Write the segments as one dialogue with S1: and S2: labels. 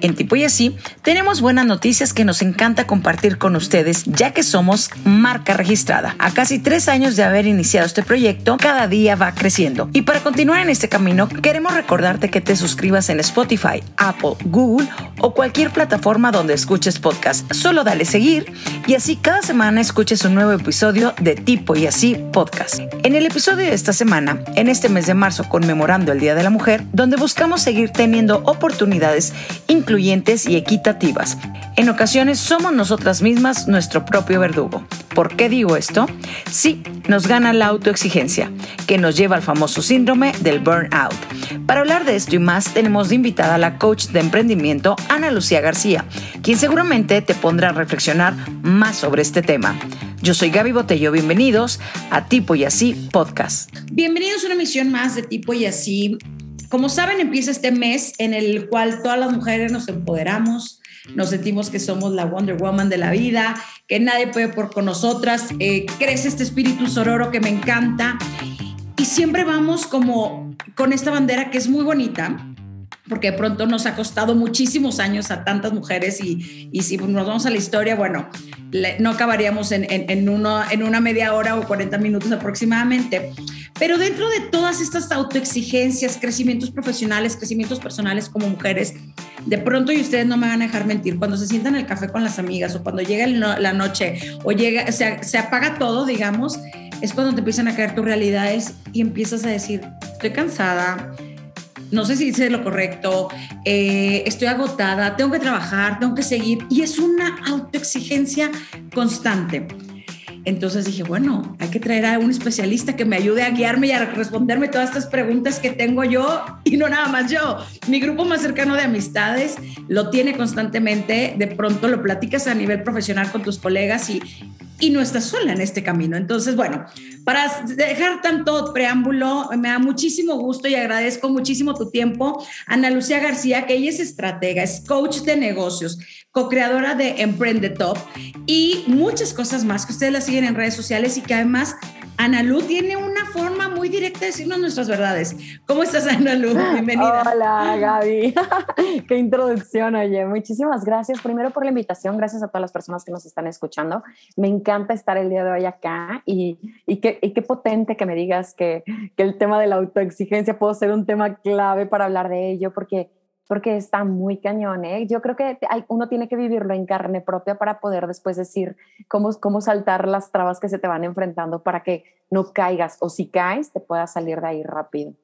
S1: En Tipo y Así tenemos buenas noticias que nos encanta compartir con ustedes ya que somos marca registrada. A casi tres años de haber iniciado este proyecto, cada día va creciendo. Y para continuar en este camino, queremos recordarte que te suscribas en Spotify, Apple, Google o cualquier plataforma donde escuches podcast. Solo dale seguir y así cada semana escuches un nuevo episodio de Tipo y Así Podcast. En el episodio de esta semana, en este mes de marzo conmemorando el Día de la Mujer, donde buscamos seguir teniendo oportunidades incluyentes y equitativas. En ocasiones somos nosotras mismas nuestro propio verdugo. ¿Por qué digo esto? Sí, nos gana la autoexigencia, que nos lleva al famoso síndrome del burnout. Para hablar de esto y más, tenemos invitada a la coach de emprendimiento Ana Lucía García, quien seguramente te pondrá a reflexionar sobre este tema. Yo soy Gaby Botello, bienvenidos a Tipo y Así Podcast.
S2: Bienvenidos a una emisión más de Tipo y Así. Como saben, empieza este mes en el cual todas las mujeres nos empoderamos, nos sentimos que somos la Wonder Woman de la vida, que nadie puede por con nosotras, eh, crece este espíritu sororo que me encanta y siempre vamos como con esta bandera que es muy bonita, porque de pronto nos ha costado muchísimos años a tantas mujeres y, y si nos vamos a la historia, bueno, no acabaríamos en, en, una media hora o 40 minutos aproximadamente. Pero dentro de todas estas autoexigencias, crecimientos profesionales, crecimientos personales como mujeres, de pronto, y ustedes no me van a dejar mentir, cuando se sientan en el café con las amigas o cuando llega la noche o llega, se, se apaga todo, digamos, es cuando te empiezan a caer tus realidades y empiezas a decir, estoy cansada, no sé si hice lo correcto, eh, estoy agotada, tengo que trabajar, tengo que seguir. Y es una autoexigencia constante. Entonces dije, bueno, hay que traer a un especialista que me ayude a guiarme y a responderme todas estas preguntas que tengo yo y no nada más yo. Mi grupo más cercano de amistades lo tiene constantemente, de pronto lo platicas a nivel profesional con tus colegas y, y no estás sola en este camino. Entonces, bueno, para dejar tanto preámbulo, me da muchísimo gusto y agradezco muchísimo tu tiempo, Ana Lucía García, que ella es estratega, es coach de negocios, co-creadora de Emprende Top y muchas cosas más que ustedes la siguen en redes sociales y que además Ana Lu tiene una forma muy directa de decirnos nuestras verdades. ¿Cómo estás, Ana Lu? Bienvenida.
S3: Hola, Gaby. Qué introducción, oye. Muchísimas gracias primero por la invitación. Gracias a todas las personas que nos están escuchando. Me encanta estar el día de hoy acá y, y, qué, y qué potente que me digas que, que el tema de la autoexigencia puede ser un tema clave para hablar de ello, porque porque está muy cañón. ¿eh? Yo creo que hay, uno tiene que vivirlo en carne propia para poder después decir cómo, cómo saltar las trabas que se te van enfrentando para que no caigas o si caes te puedas salir de ahí rápido.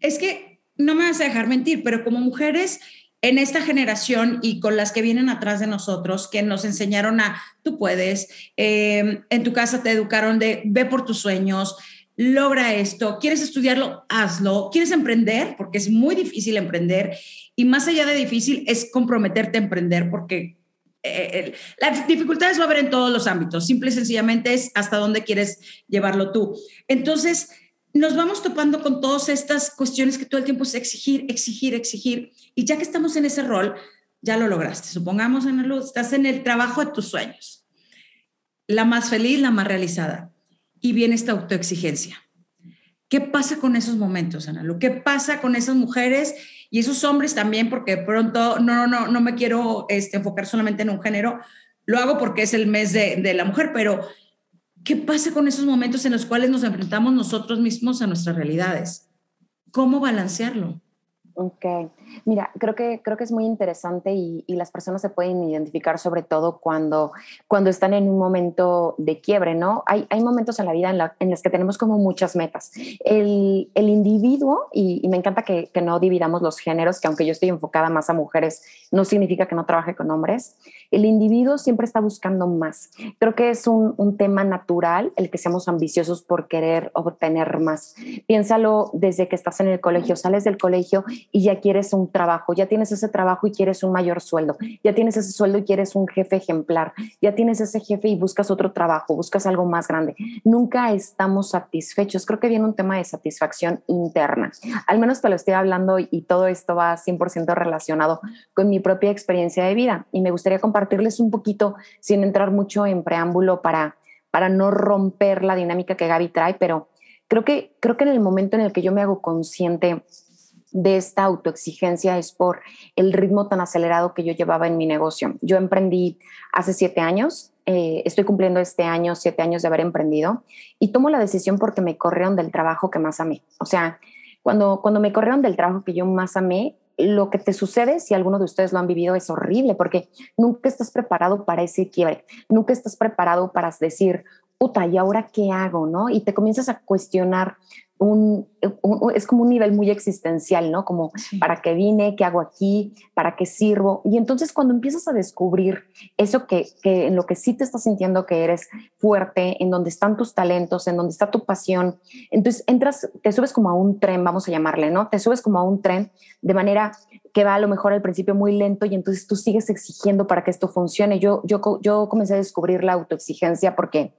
S2: Es que no me vas a dejar mentir, pero como mujeres en esta generación y con las que vienen atrás de nosotros, que nos enseñaron a, tú puedes, eh, en tu casa te educaron de, ve por tus sueños, logra esto, quieres estudiarlo, hazlo, quieres emprender, porque es muy difícil emprender y más allá de difícil es comprometerte a emprender porque eh, las dificultades va a haber en todos los ámbitos, simple y sencillamente es hasta dónde quieres llevarlo tú. Entonces, nos vamos topando con todas estas cuestiones que todo el tiempo es exigir, exigir, exigir, y ya que estamos en ese rol, ya lo lograste. Supongamos, Luz, estás en el trabajo de tus sueños, la más feliz, la más realizada y viene esta autoexigencia. ¿Qué pasa con esos momentos, Ana? Lo que pasa con esas mujeres y esos hombres también, porque pronto no, no, no me quiero este, enfocar solamente en un género, lo hago porque es el mes de la mujer, pero ¿qué pasa con esos momentos en los cuales nos enfrentamos nosotros mismos a nuestras realidades? ¿Cómo balancearlo?
S3: Ok, mira, creo que, creo que es muy interesante y, y, las personas se pueden identificar sobre todo cuando, cuando están en un momento de quiebre, ¿no? Hay, hay momentos en la vida en, la, en los que tenemos como muchas metas. El, el individuo, y, y, me encanta que, que no dividamos los géneros, que aunque yo estoy enfocada más a mujeres, no significa que no trabaje con hombres. El individuo siempre está buscando más. Creo que es un, tema natural el que seamos ambiciosos por querer obtener más. Piénsalo desde que estás en el colegio, sales del colegio y ya quieres un trabajo, ya tienes ese trabajo y quieres un mayor sueldo, ya tienes ese sueldo y quieres un jefe ejemplar, ya tienes ese jefe y buscas otro trabajo, buscas algo más grande. Nunca estamos satisfechos. Creo que viene un tema de satisfacción interna. Al menos te lo estoy hablando y todo esto va 100% relacionado con mi propia experiencia de vida y me gustaría compartirles un poquito sin entrar mucho en preámbulo para para no romper la dinámica que Gaby trae, pero creo que creo que en el momento en el que yo me hago consciente de esta autoexigencia es por el ritmo tan acelerado que yo llevaba en mi negocio. Yo emprendí hace siete años, eh, estoy cumpliendo este año siete años de haber emprendido y tomo la decisión porque me corrieron del trabajo que más amé. O sea, cuando, cuando me corrieron del trabajo que yo más amé, lo que te sucede, si alguno de ustedes lo han vivido, es horrible porque nunca estás preparado para ese quiebre, nunca estás preparado para decir, puta, ¿y ahora qué hago? ¿No? Y te comienzas a cuestionar un, es como un nivel muy existencial, ¿no? Como para qué vine, qué hago aquí, para qué sirvo. Y entonces cuando empiezas a descubrir eso que, que en lo que sí te estás sintiendo que eres fuerte, en donde están tus talentos, en donde está tu pasión, entonces entras, te subes como a un tren, vamos a llamarle, ¿no? Te subes como a un tren de manera que va a lo mejor al principio muy lento y entonces tú sigues exigiendo para que esto funcione. Yo, yo, yo comencé a descubrir la autoexigencia porque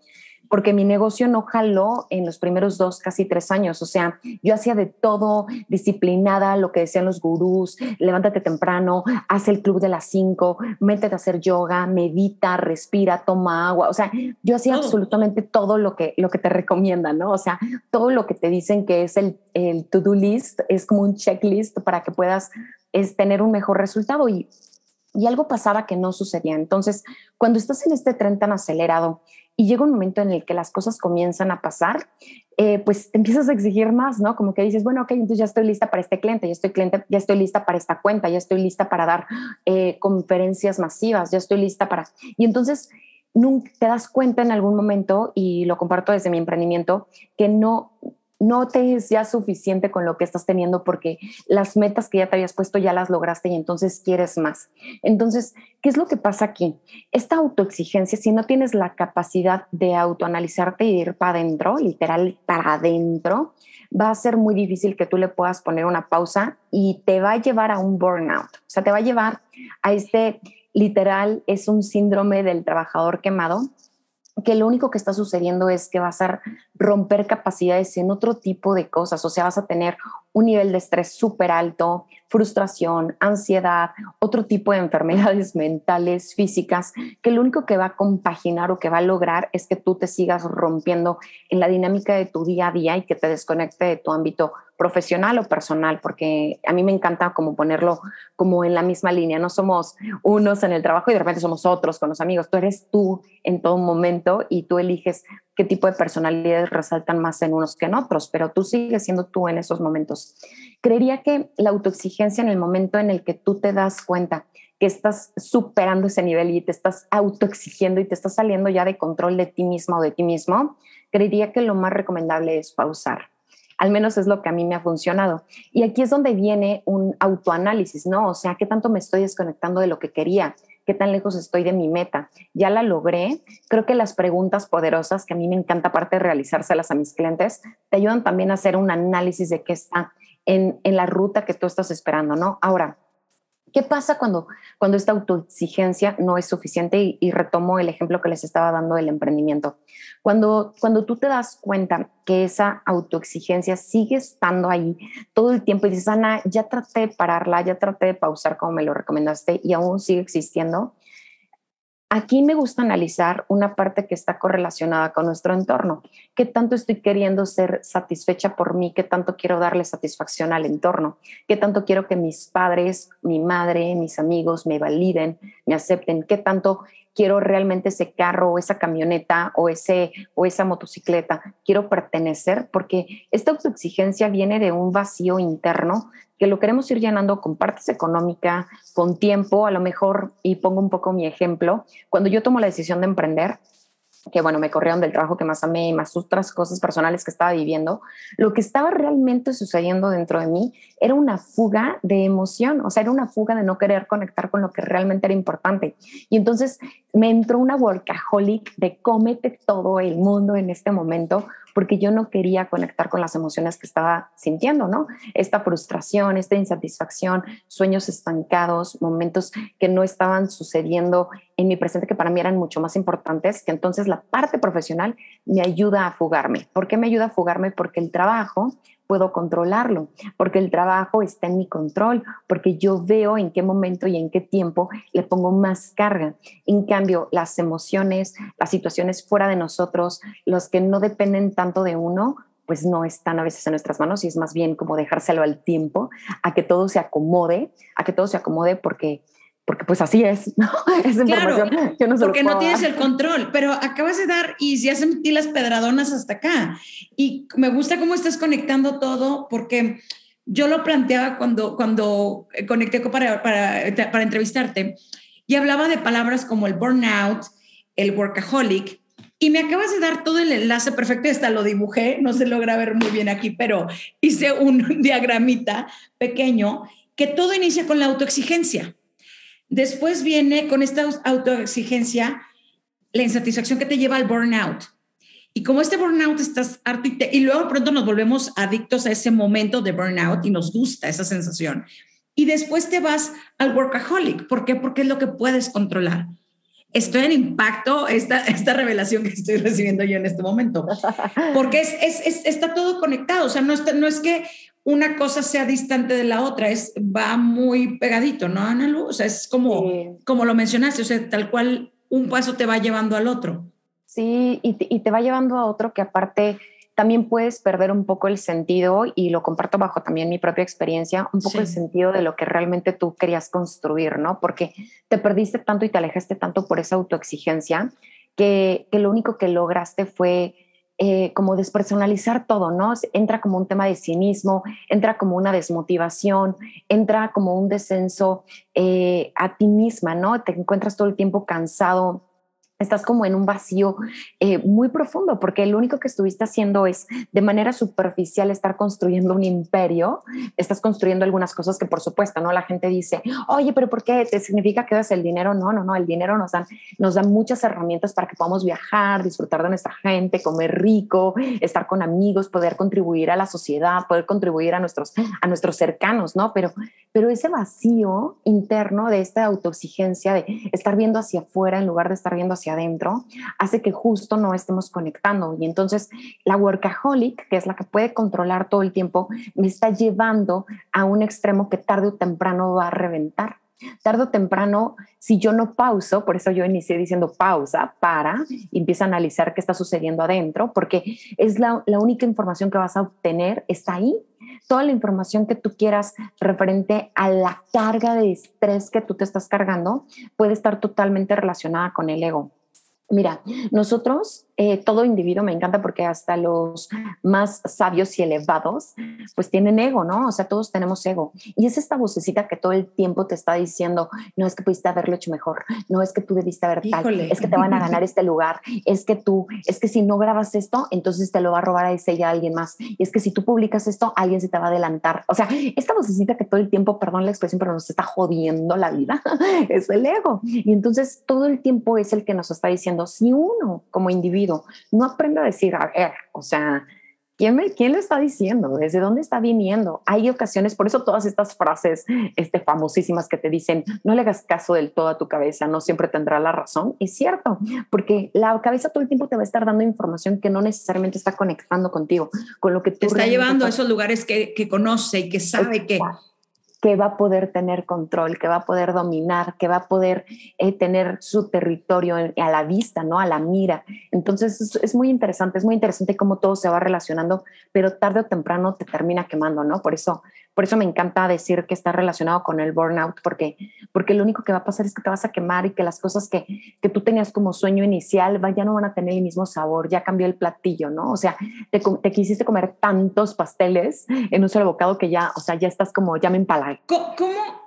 S3: porque mi negocio no jaló en los primeros dos, casi tres años. O sea, yo hacía de todo, disciplinada, lo que decían los gurús, levántate temprano, haz el club de las cinco, métete a hacer yoga, medita, respira, toma agua. O sea, yo hacía absolutamente todo lo que, lo que te recomiendan, ¿no? O sea, todo lo que te dicen que es el, el to-do list, es como un checklist para que puedas es, tener un mejor resultado. Y y algo pasaba que no sucedía. Entonces, cuando estás en este tren tan acelerado y llega un momento en el que las cosas comienzan a pasar, eh, pues te empiezas a exigir más, ¿no? Como que dices, bueno, ok, entonces ya estoy lista para este cliente, ya estoy cliente, ya estoy lista para esta cuenta, ya estoy lista para dar eh, conferencias masivas, ya estoy lista para... Y entonces te das cuenta en algún momento, y lo comparto desde mi emprendimiento, que no, no te es ya suficiente con lo que estás teniendo porque las metas que ya te habías puesto ya las lograste y entonces quieres más. Entonces, ¿qué es lo que pasa aquí? Esta autoexigencia, si no tienes la capacidad de autoanalizarte y ir para adentro, literal para adentro, va a ser muy difícil que tú le puedas poner una pausa y te va a llevar a un burnout. O sea, te va a llevar a este, literal, es un síndrome del trabajador quemado que lo único que está sucediendo es que vas a romper capacidades en otro tipo de cosas, o sea, vas a tener un nivel de estrés súper alto, frustración, ansiedad, otro tipo de enfermedades mentales, físicas, que lo único que va a compaginar o que va a lograr es que tú te sigas rompiendo en la dinámica de tu día a día y que te desconecte de tu ámbito profesional o personal, porque a mí me encanta como ponerlo como en la misma línea, no somos unos en el trabajo y de repente somos otros con los amigos, tú eres tú en todo momento y tú eliges qué tipo de personalidades resaltan más en unos que en otros, pero tú sigues siendo tú en esos momentos. Creería que la autoexigencia en el momento en el que tú te das cuenta que estás superando ese nivel y te estás autoexigiendo y te estás saliendo ya de control de ti mismo o de ti mismo, creería que lo más recomendable es pausar al menos es lo que a mí me ha funcionado. Y aquí es donde viene un autoanálisis, ¿no? O sea, ¿qué tanto me estoy desconectando de lo que quería? ¿Qué tan lejos estoy de mi meta? ¿Ya la logré? Creo que las preguntas poderosas, que a mí me encanta aparte de realizárselas a mis clientes, te ayudan también a hacer un análisis de qué está en, en la ruta que tú estás esperando, ¿no? Ahora, ¿Qué pasa cuando, cuando esta autoexigencia no es suficiente? Y, retomo el ejemplo que les estaba dando del emprendimiento. Cuando, cuando tú te das cuenta que esa autoexigencia sigue estando ahí todo el tiempo y dices, Ana, ya traté de pararla, ya traté de pausar como me lo recomendaste y aún sigue existiendo, Aquí me gusta analizar una parte que está correlacionada con nuestro entorno. ¿Qué tanto estoy queriendo ser satisfecha por mí? ¿Qué tanto quiero darle satisfacción al entorno? ¿Qué tanto quiero que mis padres, mi madre, mis amigos me validen, me acepten? ¿Qué tanto quiero realmente ese carro o esa camioneta o, ese, o esa motocicleta? Quiero pertenecer porque esta autoexigencia viene de un vacío interno que lo queremos ir llenando con partes económicas, con tiempo, a lo mejor, y pongo un poco mi ejemplo, cuando yo tomo la decisión de emprender, que bueno, me corrieron del trabajo que más amé y más otras cosas personales que estaba viviendo, lo que estaba realmente sucediendo dentro de mí era una fuga de emoción, o sea, era una fuga de no querer conectar con lo que realmente era importante. Y entonces me entró una workaholic de cómete todo el mundo en este momento, porque yo no quería conectar con las emociones que estaba sintiendo, ¿no? Esta frustración, esta insatisfacción, sueños estancados, momentos que no estaban sucediendo en mi presente que para mí eran mucho más importantes, que entonces la parte profesional me ayuda a fugarme. ¿Por qué me ayuda a fugarme? Porque el trabajo puedo controlarlo, porque el trabajo está en mi control, porque yo veo en qué momento y en qué tiempo le pongo más carga. En cambio, las emociones, las situaciones fuera de nosotros, los que no dependen tanto de uno, pues no están a veces en nuestras manos y es más bien como dejárselo al tiempo, a que todo se acomode, a que todo se acomode porque porque pues así es, ¿no? Es
S2: claro, no porque no tienes el control, pero acabas de dar y ya sentí las pedradonas hasta acá. Y me gusta cómo estás conectando todo porque yo lo planteaba cuando, cuando conecté para, para, para entrevistarte y hablaba de palabras como el burnout, el workaholic, y me acabas de dar todo el enlace perfecto, hasta lo dibujé, no se logra ver muy bien aquí, pero hice un diagramita pequeño que todo inicia con la autoexigencia. Después viene con esta autoexigencia la insatisfacción que te lleva al burnout. Y como este burnout estás harto y, luego pronto nos volvemos adictos a ese momento de burnout y nos gusta esa sensación. Y después te vas al workaholic. ¿Por qué? Porque es lo que puedes controlar. Estoy en impacto esta, esta revelación que estoy recibiendo yo en este momento. Porque es, es, está todo conectado. O sea, no es que una cosa sea distante de la otra, es, va muy pegadito, ¿no, Ana O sea, es como, como lo mencionaste, o sea, tal cual un paso te va llevando al otro.
S3: Sí, y te, y te va llevando a otro que aparte también puedes perder un poco el sentido, y lo comparto bajo también mi propia experiencia, un poco el sentido de lo que realmente tú querías construir, ¿no? Porque te perdiste tanto y te alejaste tanto por esa autoexigencia que, que lo único que lograste fue eh, como despersonalizar todo, ¿no? Entra como un tema de cinismo, entra como una desmotivación, entra como un descenso eh, a ti misma, ¿no? Te encuentras todo el tiempo cansado, estás como en un vacío eh, muy profundo, porque lo único que estuviste haciendo es de manera superficial estar construyendo un imperio, estás construyendo algunas cosas que por supuesto, ¿no? La gente dice, oye, pero ¿por qué? ¿Te significa que das el dinero? No, no, no, el dinero nos, dan, nos da muchas herramientas para que podamos viajar, disfrutar de nuestra gente, comer rico, estar con amigos, poder contribuir a la sociedad, poder contribuir a nuestros, a nuestros cercanos, ¿no? Pero, pero ese vacío interno de esta autoexigencia, de estar viendo hacia afuera en lugar de estar viendo hacia adentro, hace que justo no estemos conectando. Y entonces la workaholic, que es la que puede controlar todo el tiempo, me está llevando a un extremo que tarde o temprano va a reventar. Tarde o temprano, si yo no pauso, por eso yo inicié diciendo pausa, para, empieza a analizar qué está sucediendo adentro, porque es la, la única información que vas a obtener, está ahí, toda la información que tú quieras referente a la carga de estrés que tú te estás cargando puede estar totalmente relacionada con el ego. Mira, nosotros, eh, todo individuo me encanta porque hasta los más sabios y elevados, pues tienen ego, ¿no? O sea, todos tenemos ego. Y es esta vocecita que todo el tiempo te está diciendo, no es que pudiste haberlo hecho mejor, no es que tú debiste haber tal, es que te van a ganar este lugar, es que tú, es que si no grabas esto, entonces te lo va a robar a ese y a alguien más. Y es que si tú publicas esto, alguien se te va a adelantar. O sea, esta vocecita que todo el tiempo, perdón la expresión, pero nos está jodiendo la vida, es el ego. Y entonces todo el tiempo es el que nos está diciendo, si uno como individuo no aprende a decir, a ver, o sea, ¿quién, me, ¿quién lo está diciendo? ¿Desde dónde está viniendo? Hay ocasiones, por eso todas estas frases este, famosísimas que te dicen, no le hagas caso del todo a tu cabeza, no siempre tendrá la razón, es cierto, porque la cabeza todo el tiempo te va a estar dando información que no necesariamente está conectando contigo, con lo que tú...
S2: Te está llevando a esos lugares que, que conoce y que sabe que
S3: que va a poder tener control, que va a poder dominar, que va a poder eh, tener su territorio a la vista, ¿no? A la mira. Entonces es, muy interesante, es muy interesante cómo todo se va relacionando, pero tarde o temprano te termina quemando, ¿no? Por eso por eso me encanta decir que está relacionado con el burnout, porque, porque lo único que va a pasar es que te vas a quemar y que las cosas que, que tú tenías como sueño inicial ya no van a tener el mismo sabor, ya cambió el platillo, ¿no? O sea, te, te quisiste comer tantos pasteles en un solo bocado que ya, o sea, ya estás como, ya me empalagué.
S2: ¿Cómo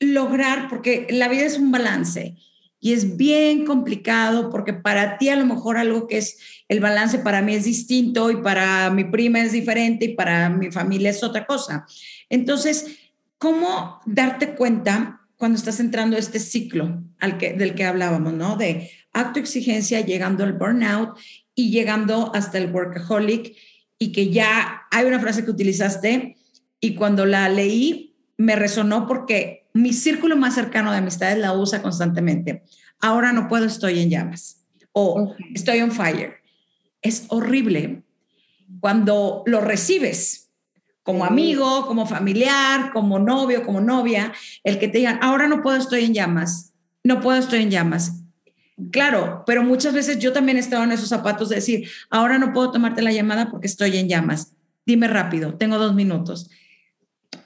S2: lograr? Porque la vida es un balance y es bien complicado porque para ti a lo mejor algo que es el balance para mí es distinto y para mi prima es diferente y para mi familia es otra cosa. Entonces, ¿cómo darte cuenta cuando estás entrando a este ciclo al que, del que hablábamos, ¿no? De exigencia llegando al burnout y llegando hasta el workaholic y que ya hay una frase que utilizaste y cuando la leí me resonó porque mi círculo más cercano de amistades la usa constantemente. Ahora no puedo, estoy en llamas o estoy on fire. Es horrible cuando lo recibes como amigo, como familiar, como novio, como novia, el que te digan, ahora no puedo, estoy en llamas, no puedo, estoy en llamas. Claro, pero muchas veces yo también he estado en esos zapatos de decir, ahora no puedo tomarte la llamada porque estoy en llamas. Dime rápido, tengo dos minutos.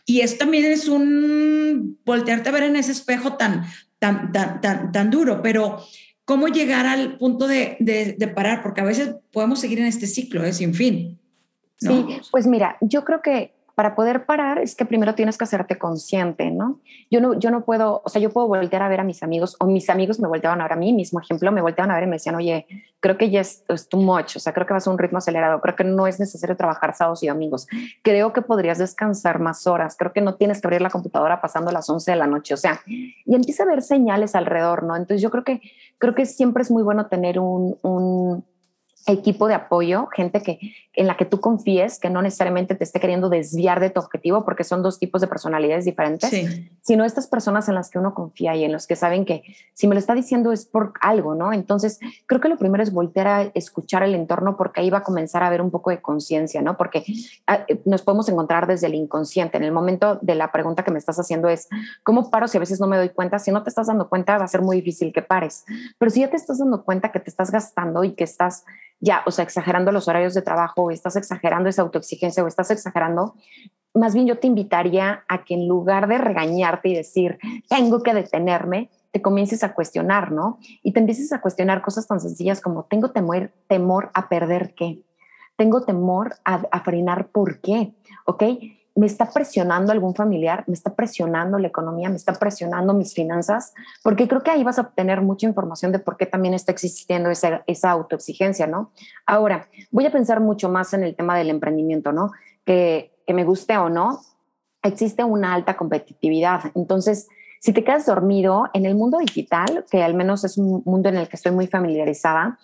S2: Y eso también es un voltearte a ver en ese espejo tan, tan, tan, tan, tan duro, pero ¿cómo llegar al punto de, de, parar? Porque a veces podemos seguir en este ciclo, es ¿eh? sin fin.
S3: Sí, pues mira, yo creo que para poder parar es que primero tienes que hacerte consciente, ¿no? Yo no, yo no puedo, o sea, yo puedo voltear a ver a mis amigos o mis amigos me volteaban a ver a mí, mismo ejemplo, me volteaban a ver y me decían, oye, creo que ya es, too much, o sea, creo que vas a un ritmo acelerado, creo que no es necesario trabajar sábados y domingos, creo que podrías descansar más horas, creo que no tienes que abrir la computadora pasando las 11 de la noche, o sea, y empieza a ver señales alrededor, ¿no? Entonces yo creo que, creo que siempre es muy bueno tener un, un equipo de apoyo, gente que, en la que tú confíes, que no necesariamente te esté queriendo desviar de tu objetivo, porque son dos tipos de personalidades diferentes, sino estas personas en las que uno confía y en los que saben que si me lo está diciendo es por algo, ¿no? Entonces, creo que lo primero es volver a escuchar el entorno porque ahí va a comenzar a haber un poco de conciencia, ¿no? Porque ah, eh, nos podemos encontrar desde el inconsciente. En el momento de la pregunta que me estás haciendo es, ¿cómo paro si a veces no me doy cuenta? Si no te estás dando cuenta, va a ser muy difícil que pares. Pero si ya te estás dando cuenta que te estás gastando y que estás ya, o sea, exagerando los horarios de trabajo, o estás exagerando esa autoexigencia, o estás exagerando, más bien yo te invitaría a que en lugar de regañarte y decir, tengo que detenerme, te comiences a cuestionar, ¿no? Y te empieces a cuestionar cosas tan sencillas como, tengo temor, a perder qué, tengo temor a, a frenar por qué, ¿ok? Me está presionando algún familiar, me está presionando la economía, me está presionando mis finanzas, porque creo que ahí vas a obtener mucha información de por qué también está existiendo esa, autoexigencia, ¿no? Ahora, voy a pensar mucho más en el tema del emprendimiento, ¿no? Que, que me guste o no, existe una alta competitividad. Entonces, si te quedas dormido en el mundo digital, que al menos es un mundo en el que estoy muy familiarizada,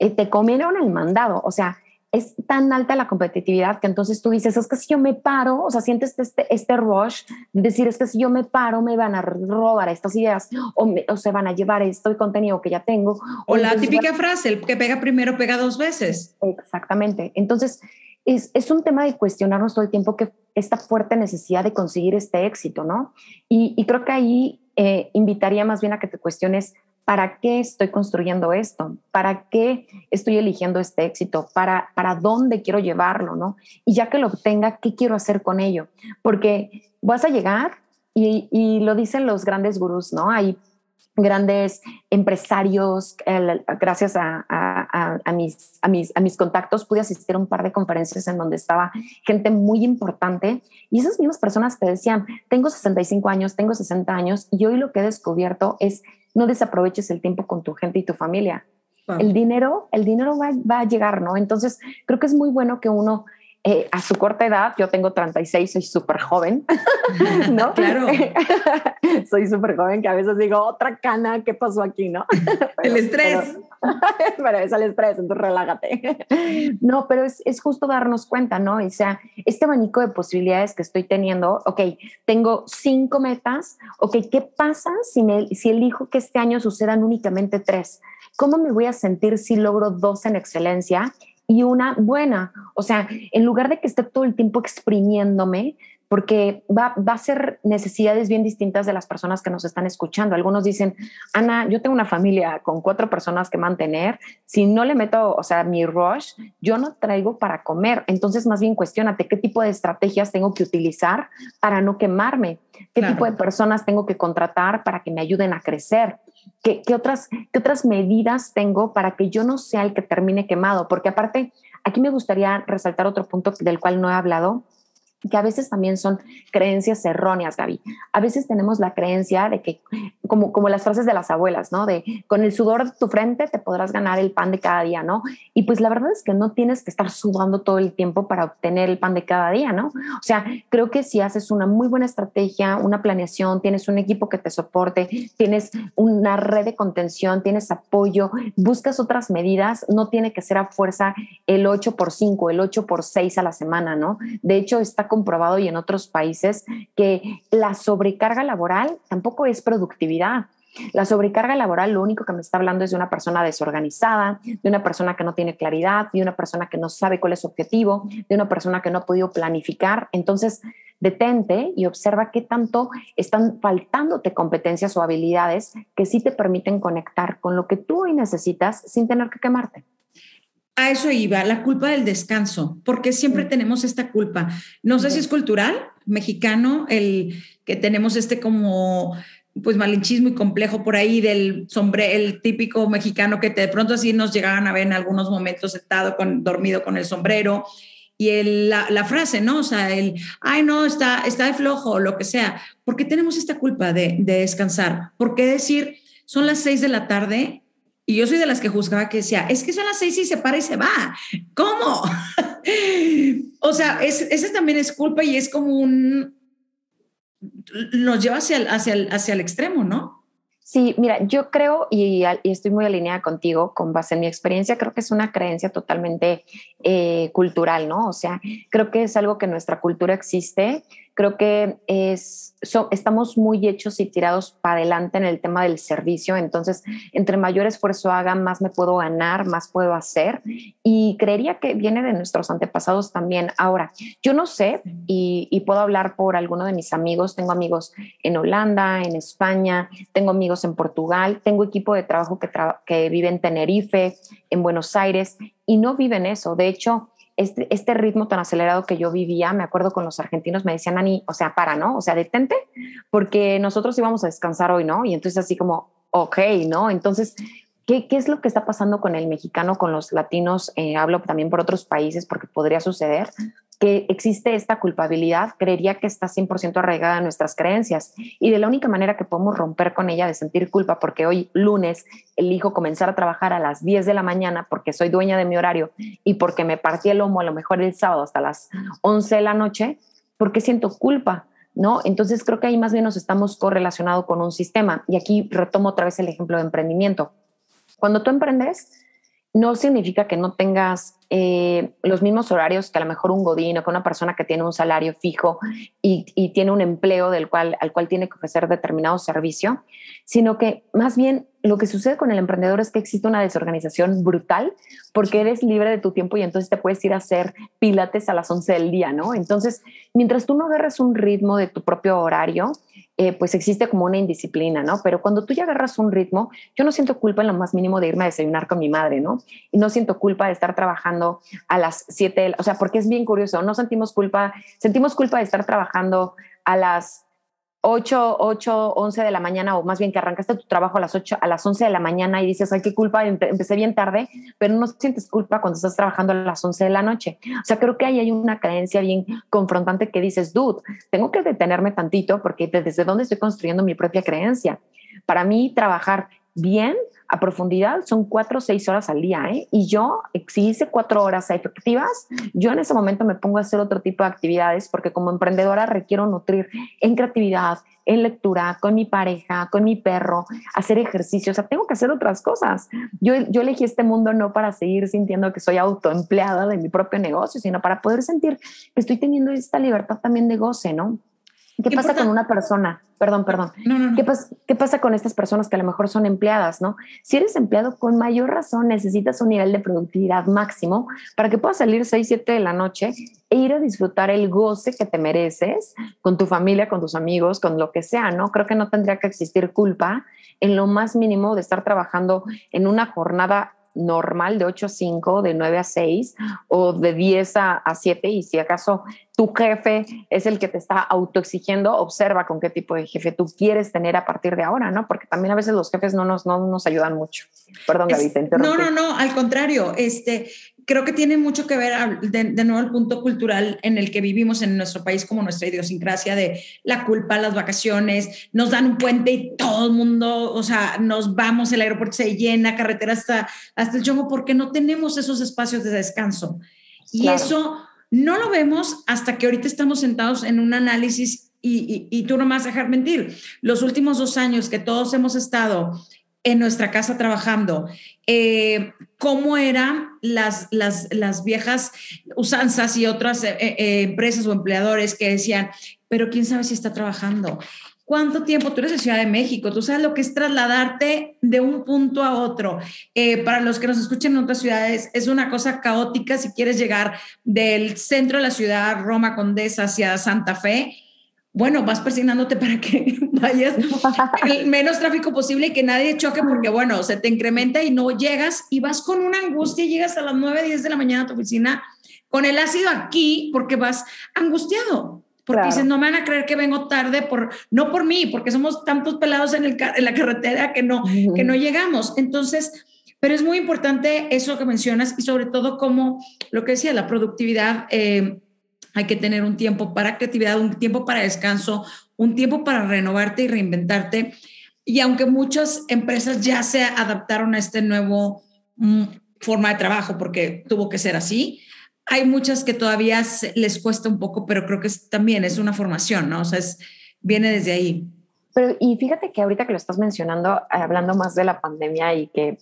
S3: eh, te comieron el mandado. O sea, es tan alta la competitividad que entonces tú dices, es que si yo me paro, o sea, sientes este, este rush, decir, es que si yo me paro, me van a robar estas ideas o, o se van a llevar este contenido que ya tengo.
S2: O, la típica frase, el que pega primero pega dos veces.
S3: Exactamente. Entonces, es, es, un tema de cuestionarnos todo el tiempo que esta fuerte necesidad de conseguir este éxito, ¿no? Y, y creo que ahí eh, invitaría más bien a que te cuestiones ¿para qué estoy construyendo esto? ¿Para qué estoy eligiendo este éxito? ¿Para, para dónde quiero llevarlo? ¿no? Y ya que lo obtenga, ¿qué quiero hacer con ello? Porque vas a llegar y, y lo dicen los grandes gurús, ¿no? Hay grandes empresarios, gracias a, a, a, mis, a, mis, a mis contactos, pude asistir a un par de conferencias en donde estaba gente muy importante y esas mismas personas te decían, tengo 65 años, tengo 60 años y hoy lo que he descubierto es no desaproveches el tiempo con tu gente y tu familia. El dinero, el dinero va, va, a llegar, ¿no? Entonces, creo que es muy bueno que uno eh, a su corta edad, yo tengo 36, soy súper joven, ¿no?
S2: Claro.
S3: soy súper joven que a veces digo, otra cana, ¿qué pasó aquí, no?
S2: el estrés.
S3: Pero, es el estrés, entonces relájate. no, pero es, es, justo darnos cuenta, ¿no? O sea, este abanico de posibilidades que estoy teniendo, ok, tengo cinco metas, ok, ¿qué pasa si, me, si elijo que este año sucedan únicamente tres? ¿Cómo me voy a sentir si logro dos en excelencia? Y una buena. O sea, en lugar de que esté todo el tiempo exprimiéndome, porque va, va, a ser necesidades bien distintas de las personas que nos están escuchando. Algunos dicen, Ana, yo tengo una familia con cuatro personas que mantener, si no le meto, o sea, mi rush, yo no traigo para comer. Entonces, más bien cuestionate qué tipo de estrategias tengo que utilizar para no quemarme, qué tipo de personas tengo que contratar para que me ayuden a crecer. ¿Qué, ¿Qué, otras, ¿Qué otras medidas tengo para que yo no sea el que termine quemado? Porque aparte, aquí me gustaría resaltar otro punto del cual no he hablado, que a veces también son creencias erróneas, Gaby. A veces tenemos la creencia de que, como, como las frases de las abuelas, ¿no? De con el sudor de tu frente te podrás ganar el pan de cada día, ¿no? Y pues la verdad es que no tienes que estar sudando todo el tiempo para obtener el pan de cada día, ¿no? O sea, creo que si haces una muy buena estrategia, una planeación, tienes un equipo que te soporte, tienes una red de contención, tienes apoyo, buscas otras medidas, no tiene que ser a fuerza el 8 por 5, el 8 por 6 a la semana, ¿no? De hecho, está comprobado y en otros países que la sobrecarga laboral tampoco es productividad. La sobrecarga laboral lo único que me está hablando es de una persona desorganizada, de una persona que no tiene claridad, de una persona que no sabe cuál es su objetivo, de una persona que no ha podido planificar. Entonces, detente y observa qué tanto están faltándote competencias o habilidades que sí te permiten conectar con lo que tú hoy necesitas sin tener que quemarte.
S2: A eso iba, la culpa del descanso, porque siempre tenemos esta culpa. No sé si es cultural, mexicano, el que tenemos este como pues malinchismo y complejo por ahí del sombre, el típico mexicano que de pronto así nos llegaban a ver en algunos momentos sentado con, dormido con el sombrero y el, la, frase, ¿no? O sea, el, ay, no, está, está de flojo o lo que sea. ¿Por qué tenemos esta culpa de, de descansar? ¿Por qué decir, son las seis de la tarde y yo soy de las que juzgaba que decía, es que son las seis y se para y se va. ¿Cómo? o sea, es, ese también es culpa y es como un... nos lleva hacia el, hacia el, hacia el extremo, ¿no?
S3: Sí, mira, yo creo y, estoy muy alineada contigo con base en mi experiencia, creo que es una creencia totalmente eh, cultural, ¿no? O sea, creo que es algo que nuestra cultura existe creo que es, estamos muy hechos y tirados para adelante en el tema del servicio, entonces entre mayor esfuerzo haga, más me puedo ganar, más puedo hacer y creería que viene de nuestros antepasados también. Ahora, yo no sé y, puedo hablar por alguno de mis amigos, tengo amigos en Holanda, en España, tengo amigos en Portugal, tengo equipo de trabajo que, que vive en Tenerife, en Buenos Aires y no viven eso. De hecho, este, este, ritmo tan acelerado que yo vivía, me acuerdo con los argentinos, me decían, Ani, o sea, para, ¿no? O sea, detente, porque nosotros íbamos a descansar hoy, ¿no? Y entonces así como, ok, ¿no? Entonces, ¿qué, qué es lo que está pasando con el mexicano, con los latinos? Eh, hablo también por otros países, porque podría suceder que existe esta culpabilidad, creería que está 100% arraigada en nuestras creencias y de la única manera que podemos romper con ella de sentir culpa, porque hoy lunes elijo comenzar a trabajar a las 10 de la mañana porque soy dueña de mi horario y porque me partí el lomo a lo mejor el sábado hasta las 11 de la noche, porque siento culpa. ¿No? Entonces creo que ahí más bien nos estamos correlacionados con un sistema. Y aquí retomo otra vez el ejemplo de emprendimiento. Cuando tú emprendes, no significa que no tengas eh, los mismos horarios que a lo mejor un godín o que una persona que tiene un salario fijo y, tiene un empleo del cual, al cual tiene que ofrecer determinado servicio, sino que más bien lo que sucede con el emprendedor es que existe una desorganización brutal porque eres libre de tu tiempo y entonces te puedes ir a hacer pilates a las 11 del día, ¿no? Entonces, mientras tú no agarras un ritmo de tu propio horario, eh, pues existe como una indisciplina, ¿no? Pero cuando tú ya agarras un ritmo, yo no siento culpa en lo más mínimo de irme a desayunar con mi madre, ¿no? Y no siento culpa de estar trabajando a las 7, o sea, porque es bien curioso, no sentimos culpa, sentimos culpa de estar trabajando a las 8, 8, 11 de la mañana, o más bien que arrancaste tu trabajo a las 8, a las 11 de la mañana y dices, ay, qué culpa, empecé bien tarde, pero no sientes culpa cuando estás trabajando a las 11 de la noche. O sea, creo que ahí hay una creencia bien confrontante que dices, dude, tengo que detenerme tantito porque desde dónde estoy construyendo mi propia creencia. Para mí, trabajar bien a profundidad son cuatro o seis horas al día, ¿eh? Y yo, si hice cuatro horas efectivas, yo en ese momento me pongo a hacer otro tipo de actividades porque como emprendedora requiero nutrir en creatividad, en lectura, con mi pareja, con mi perro, hacer ejercicio, o sea, tengo que hacer otras cosas. Yo, yo elegí este mundo no para seguir sintiendo que soy autoempleada de mi propio negocio, sino para poder sentir que estoy teniendo esta libertad también de goce, ¿no? ¿Qué, pasa con una persona? Perdón, perdón. ¿Qué, ¿Qué, pasa con estas personas que a lo mejor son empleadas, no? Si eres empleado, con mayor razón necesitas un nivel de productividad máximo para que puedas salir 6, 7 de la noche e ir a disfrutar el goce que te mereces con tu familia, con tus amigos, con lo que sea, ¿no? Creo que no tendría que existir culpa en lo más mínimo de estar trabajando en una jornada normal de 8 a 5, de 9 a 6 o de 10 a, a 7 y si acaso tu jefe es el que te está autoexigiendo, observa con qué tipo de jefe tú quieres tener a partir de ahora, ¿no? Porque también a veces los jefes no nos, no nos ayudan mucho. Perdón, Gaby, te
S2: No, no, no, al contrario, este, creo que tiene mucho que ver de, de, nuevo el punto cultural en el que vivimos en nuestro país como nuestra idiosincrasia de la culpa, las vacaciones, nos dan un puente y todo el mundo, o sea, nos vamos, el aeropuerto se llena, carretera hasta, hasta el chongo, porque no tenemos esos espacios de descanso. Y eso no lo vemos hasta que ahorita estamos sentados en un análisis y, y, tú no me vas a dejar mentir. Los últimos dos años que todos hemos estado en nuestra casa trabajando, eh, cómo eran las, las, las, viejas usanzas y otras eh, eh, empresas o empleadores que decían, pero quién sabe si está trabajando. ¿Cuánto tiempo? Tú eres de Ciudad de México, tú sabes lo que es trasladarte de un punto a otro. Para los que nos escuchen en otras ciudades, es una cosa caótica si quieres llegar del centro de la ciudad, Roma Condesa, hacia Santa Fe. Bueno, vas persignándote para que vayas el menos tráfico posible y que nadie choque porque, bueno, se te incrementa y no llegas y vas con una angustia y llegas a las 9, 10 de la mañana a tu oficina con el ácido aquí porque vas angustiado porque dicen, no me van a creer que vengo tarde, por, no por mí, porque somos tantos pelados en, el, en la carretera que no, que no llegamos. Entonces, pero es muy importante eso que mencionas y sobre todo como lo que decía, la productividad. Eh, hay que tener un tiempo para creatividad, un tiempo para descanso, un tiempo para renovarte y reinventarte. Y aunque muchas empresas ya se adaptaron a este nuevo mm, forma de trabajo, porque tuvo que ser así, hay muchas que todavía les cuesta un poco, pero creo que también es una formación, ¿no? O sea, es, viene desde ahí.
S3: Pero, y fíjate que ahorita que lo estás mencionando, hablando más de la pandemia y que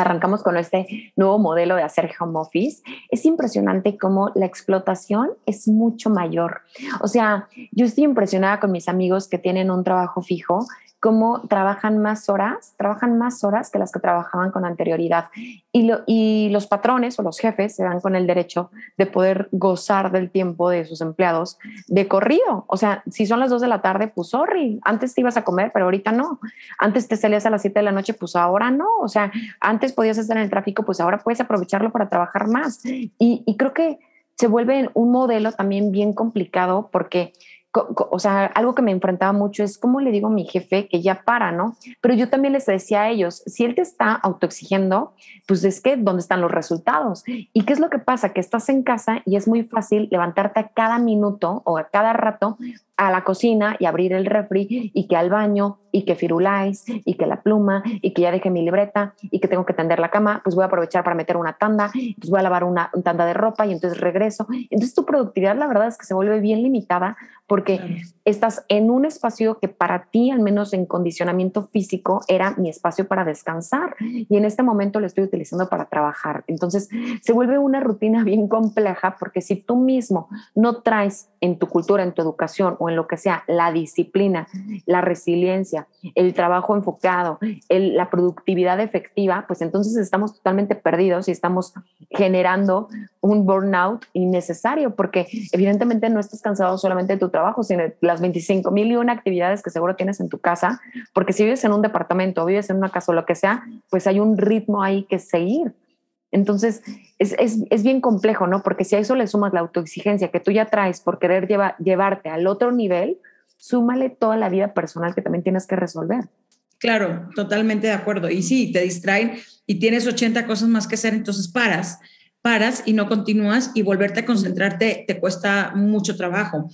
S3: arrancamos con este nuevo modelo de hacer home office, es impresionante cómo la explotación es mucho mayor. O sea, yo estoy impresionada con mis amigos que tienen un trabajo fijo cómo trabajan más horas, trabajan más horas que las que trabajaban con anterioridad. Y, lo, y los patrones o los jefes se dan con el derecho de poder gozar del tiempo de sus empleados de corrido. O sea, si son las dos de la tarde, pues sorry, antes te ibas a comer, pero ahorita no. Antes te salías a las 7 de la noche, pues ahora no. O sea, antes podías estar en el tráfico, pues ahora puedes aprovecharlo para trabajar más. Y creo que se vuelve un modelo también bien complicado porque o sea, algo que me enfrentaba mucho es cómo le digo a mi jefe que ya para, ¿no? Pero yo también les decía a ellos, si él te está autoexigiendo, pues es que dónde están los resultados. ¿Y qué es lo que pasa? Que estás en casa y es muy fácil levantarte a cada minuto o a cada rato a la cocina y abrir el refri y que al baño y que firuláis y que la pluma y que ya dejé mi libreta y que tengo que tender la cama, pues voy a aprovechar para meter una tanda, pues voy a lavar una, tanda de ropa y entonces regreso. Entonces tu productividad la verdad es que se vuelve bien limitada porque estás en un espacio que para ti, al menos en condicionamiento físico, era mi espacio para descansar y en este momento lo estoy utilizando para trabajar. Entonces se vuelve una rutina bien compleja porque si tú mismo no traes en tu cultura, en tu educación o en lo que sea, la disciplina, la resiliencia, el trabajo enfocado, la productividad efectiva, pues entonces estamos totalmente perdidos y estamos generando un burnout innecesario porque evidentemente no estás cansado solamente de tu trabajo, sino de las 25 mil y una actividades que seguro tienes en tu casa, porque si vives en un departamento vives en una casa o lo que sea, pues hay un ritmo ahí que seguir. Entonces, es, es, es, bien complejo, ¿no? Porque si a eso le sumas la autoexigencia que tú ya traes por querer llevarte al otro nivel, súmale toda la vida personal que también tienes que resolver.
S2: Claro, totalmente de acuerdo. Y sí, te distraen y tienes 80 cosas más que hacer, entonces paras, paras y no continúas y volverte a concentrarte te cuesta mucho trabajo.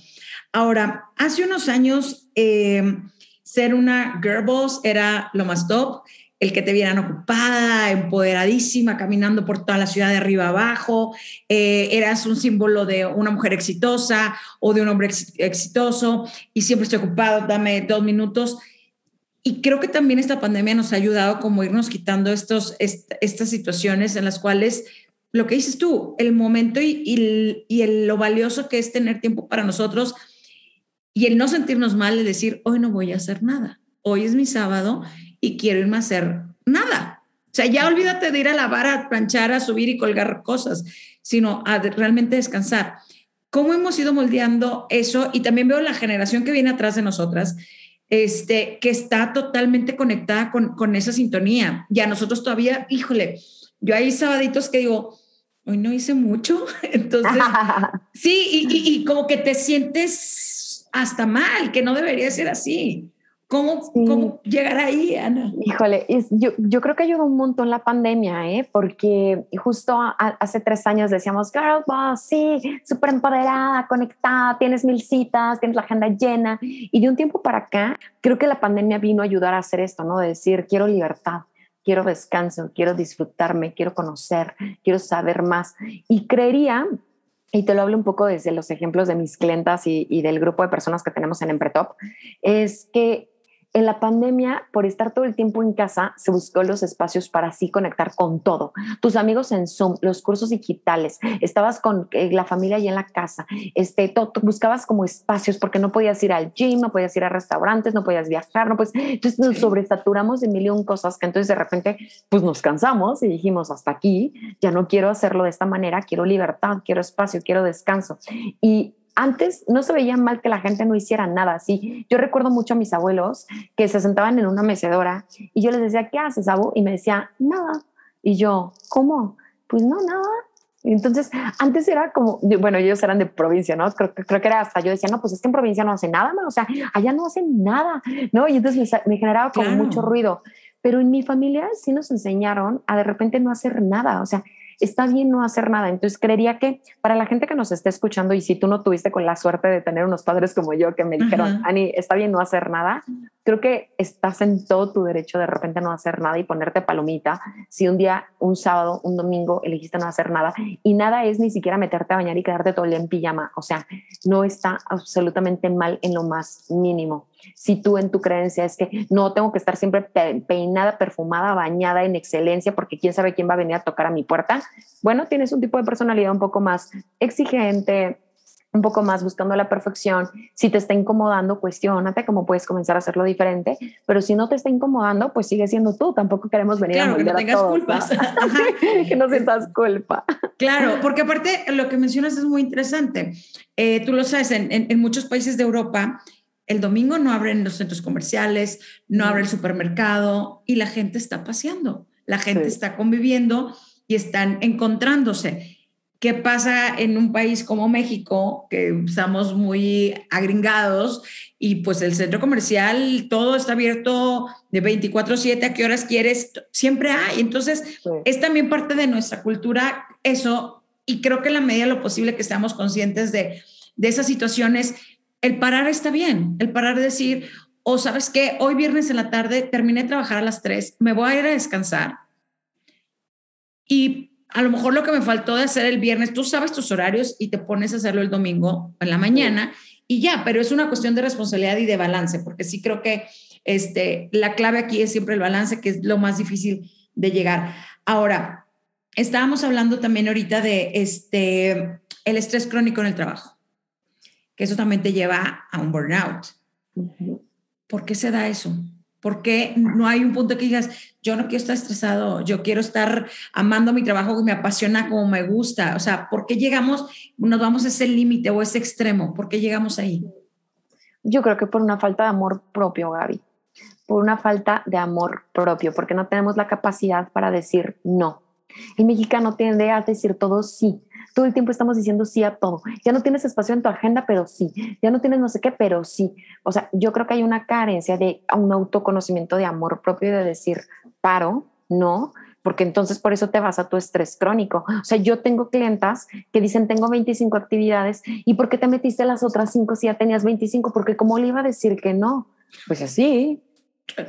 S2: Ahora, hace unos años, eh, ser una girl boss era lo más top el que te vieran ocupada, empoderadísima, caminando por toda la ciudad de arriba abajo, eh, eras un símbolo de una mujer exitosa o de un hombre exitoso y siempre estoy ocupado, dame dos minutos. Y creo que también esta pandemia nos ha ayudado como irnos quitando estos, estas situaciones en las cuales lo que dices tú, el momento y, y, lo valioso que es tener tiempo para nosotros y el no sentirnos mal de decir, hoy no voy a hacer nada, hoy es mi sábado y quiero irme a hacer nada. O sea, ya olvídate de ir a lavar, a planchar, a subir y colgar cosas, sino a realmente descansar. ¿Cómo hemos ido moldeando eso? Y también veo la generación que viene atrás de nosotras, este, que está totalmente conectada con, con esa sintonía. Y a nosotros todavía, híjole, yo hay sabaditos que digo, hoy no hice mucho. Entonces, sí, y, y, y, como que te sientes hasta mal, que no debería ser así. ¿Cómo, ¿Cómo, llegar ahí, Ana?
S3: Híjole, yo, yo, creo que ayudó un montón la pandemia, ¿eh? porque justo hace tres años decíamos, girl boss, sí, súper empoderada, conectada, tienes mil citas, tienes la agenda llena. Y de un tiempo para acá, creo que la pandemia vino a ayudar a hacer esto, ¿no? De decir, quiero libertad, quiero descanso, quiero disfrutarme, quiero conocer, quiero saber más. Y creería y te lo hablo un poco desde los ejemplos de mis clientas y, y, del grupo de personas que tenemos en Empretop, es que en la pandemia, por estar todo el tiempo en casa, se buscó los espacios para así conectar con todo. Tus amigos en Zoom, los cursos digitales, estabas con eh, la familia y en la casa, este, buscabas como espacios porque no podías ir al gym, no podías ir a restaurantes, no podías viajar, no pues entonces nos sobresaturamos de mil y un cosas que entonces de repente pues nos cansamos y dijimos hasta aquí, ya no quiero hacerlo de esta manera, quiero libertad, quiero espacio, quiero descanso. Y antes no se veía mal que la gente no hiciera nada así. Yo recuerdo mucho a mis abuelos que se sentaban en una mecedora y yo les decía, ¿qué haces, abu? Y me decía, nada. Y yo, ¿cómo? Pues no, nada. Entonces, antes era como, bueno, ellos eran de provincia, ¿no? Creo, creo que era hasta yo decía, no, pues es que en provincia no hace nada, o sea, allá no hacen nada, ¿no? Y entonces me, generaba como mucho ruido. Pero en mi familia sí nos enseñaron a de repente no hacer nada, o sea, está bien no hacer nada. Entonces, creería que para la gente que nos esté escuchando y si tú no tuviste con la suerte de tener unos padres como yo que me dijeron, Ani, está bien no hacer nada, creo que estás en todo tu derecho de repente no hacer nada y ponerte palomita. Si un día, un sábado, un domingo elegiste no hacer nada y nada es ni siquiera meterte a bañar y quedarte todo el día en pijama. O sea, no está absolutamente mal en lo más mínimo si tú en tu creencia es que no tengo que estar siempre peinada, perfumada, bañada en excelencia, porque quién sabe quién va a venir a tocar a mi puerta, bueno, tienes un tipo de personalidad un poco más exigente, un poco más buscando la perfección. Si te está incomodando, cuestionate cómo puedes comenzar a hacerlo diferente, pero si no te está incomodando, pues sigue siendo tú. Tampoco queremos venir a
S2: que no tengas culpas.
S3: que no sientas culpa.
S2: Claro, porque aparte lo que mencionas es muy interesante. Eh, tú lo sabes, en, en muchos países de Europa, el domingo no abren los centros comerciales, no abre el supermercado y la gente está paseando, la gente está conviviendo y están encontrándose. ¿Qué pasa en un país como México, que estamos muy agringados y pues el centro comercial todo está abierto de 24/7, a qué horas quieres, siempre hay. Entonces, es también parte de nuestra cultura eso y creo que en la medida de lo posible que estamos conscientes de, de esas situaciones, el parar está bien, el parar de decir, o oh, sabes qué, hoy viernes en la tarde terminé de trabajar a las 3, me voy a ir a descansar. Y a lo mejor lo que me faltó de hacer el viernes, tú sabes tus horarios y te pones a hacerlo el domingo en la mañana y ya, pero es una cuestión de responsabilidad y de balance, porque sí creo que este, la clave aquí es siempre el balance, que es lo más difícil de llegar. Ahora, estábamos hablando también ahorita de este, el estrés crónico en el trabajo que eso también te lleva a un burnout. ¿Por qué se da eso? ¿Por qué no hay un punto que digas, yo no quiero estar estresado, yo quiero estar amando mi trabajo que me apasiona como me gusta? O sea, ¿por qué llegamos, nos vamos a ese límite o ese extremo? ¿Por qué llegamos ahí?
S3: Yo creo que por una falta de amor propio, Gaby. Por una falta de amor propio, porque no tenemos la capacidad para decir no. El mexicano tiende a decir todo sí todo el tiempo estamos diciendo sí a todo. Ya no tienes espacio en tu agenda, pero sí. Ya no tienes no sé qué, pero sí. O sea, yo creo que hay una carencia de un autoconocimiento de amor propio y de decir, paro, no, porque entonces por eso te vas a tu estrés crónico. O sea, yo tengo clientas que dicen, tengo 25 actividades, ¿y por qué te metiste las otras cinco si ya tenías 25? Porque ¿cómo le iba a decir que no? Pues así,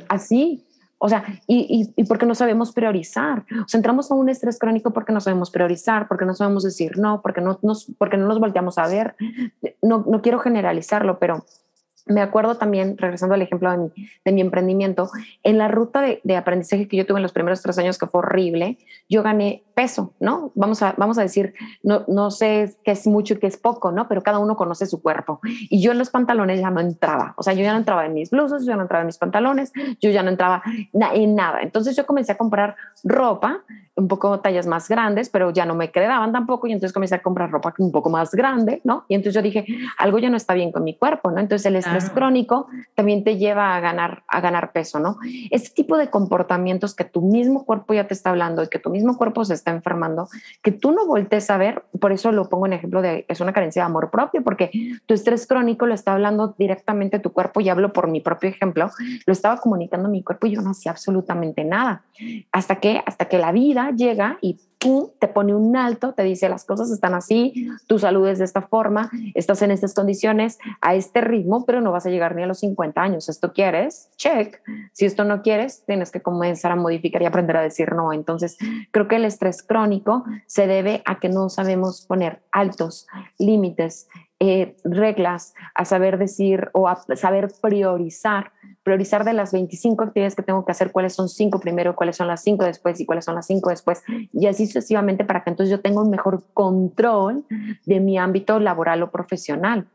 S3: así. O sea, y, y, porque no sabemos priorizar. O sea, entramos a un estrés crónico porque no sabemos priorizar, porque no sabemos decir no, porque no nos, porque no nos volteamos a ver. No, no quiero generalizarlo, pero me acuerdo también, regresando al ejemplo de mi, emprendimiento, en la ruta de, aprendizaje que yo tuve en los primeros tres años, que fue horrible, yo gané peso, ¿no? Vamos a, vamos a decir, no, no sé qué es mucho y qué es poco, ¿no? Pero cada uno conoce su cuerpo. Y yo en los pantalones ya no entraba, o sea, yo ya no entraba en mis blusas, yo no entraba en mis pantalones, yo ya no entraba en nada. Entonces yo comencé a comprar ropa un poco tallas más grandes, pero ya no me quedaban tampoco y entonces comencé a comprar ropa un poco más grande, ¿no? Y entonces yo dije, algo ya no está bien con mi cuerpo, ¿no? Entonces el estrés crónico también te lleva a ganar, a ganar peso, ¿no? Este tipo de comportamientos que tu mismo cuerpo ya te está hablando y que tu mismo cuerpo se está enfermando, que tú no voltees a ver, por eso lo pongo en ejemplo de, es una carencia de amor propio, porque tu estrés crónico lo está hablando directamente tu cuerpo y hablo por mi propio ejemplo, lo estaba comunicando mi cuerpo y yo no hacía absolutamente nada. Hasta que, hasta que la vida llega y te pone un alto, te dice las cosas están así, tu salud es de esta forma, estás en estas condiciones, a este ritmo, pero no vas a llegar ni a los 50 años. ¿Esto quieres? Check. Si esto no quieres, tienes que comenzar a modificar y aprender a decir no. Entonces, creo que el estrés crónico se debe a que no sabemos poner altos límites, eh, reglas, a saber decir o a saber priorizar priorizar de las 25 actividades que tengo que hacer, cuáles son cinco primero, cuáles son las cinco después y cuáles son las cinco después, y así sucesivamente para que entonces yo tenga un mejor control de mi ámbito laboral o profesional.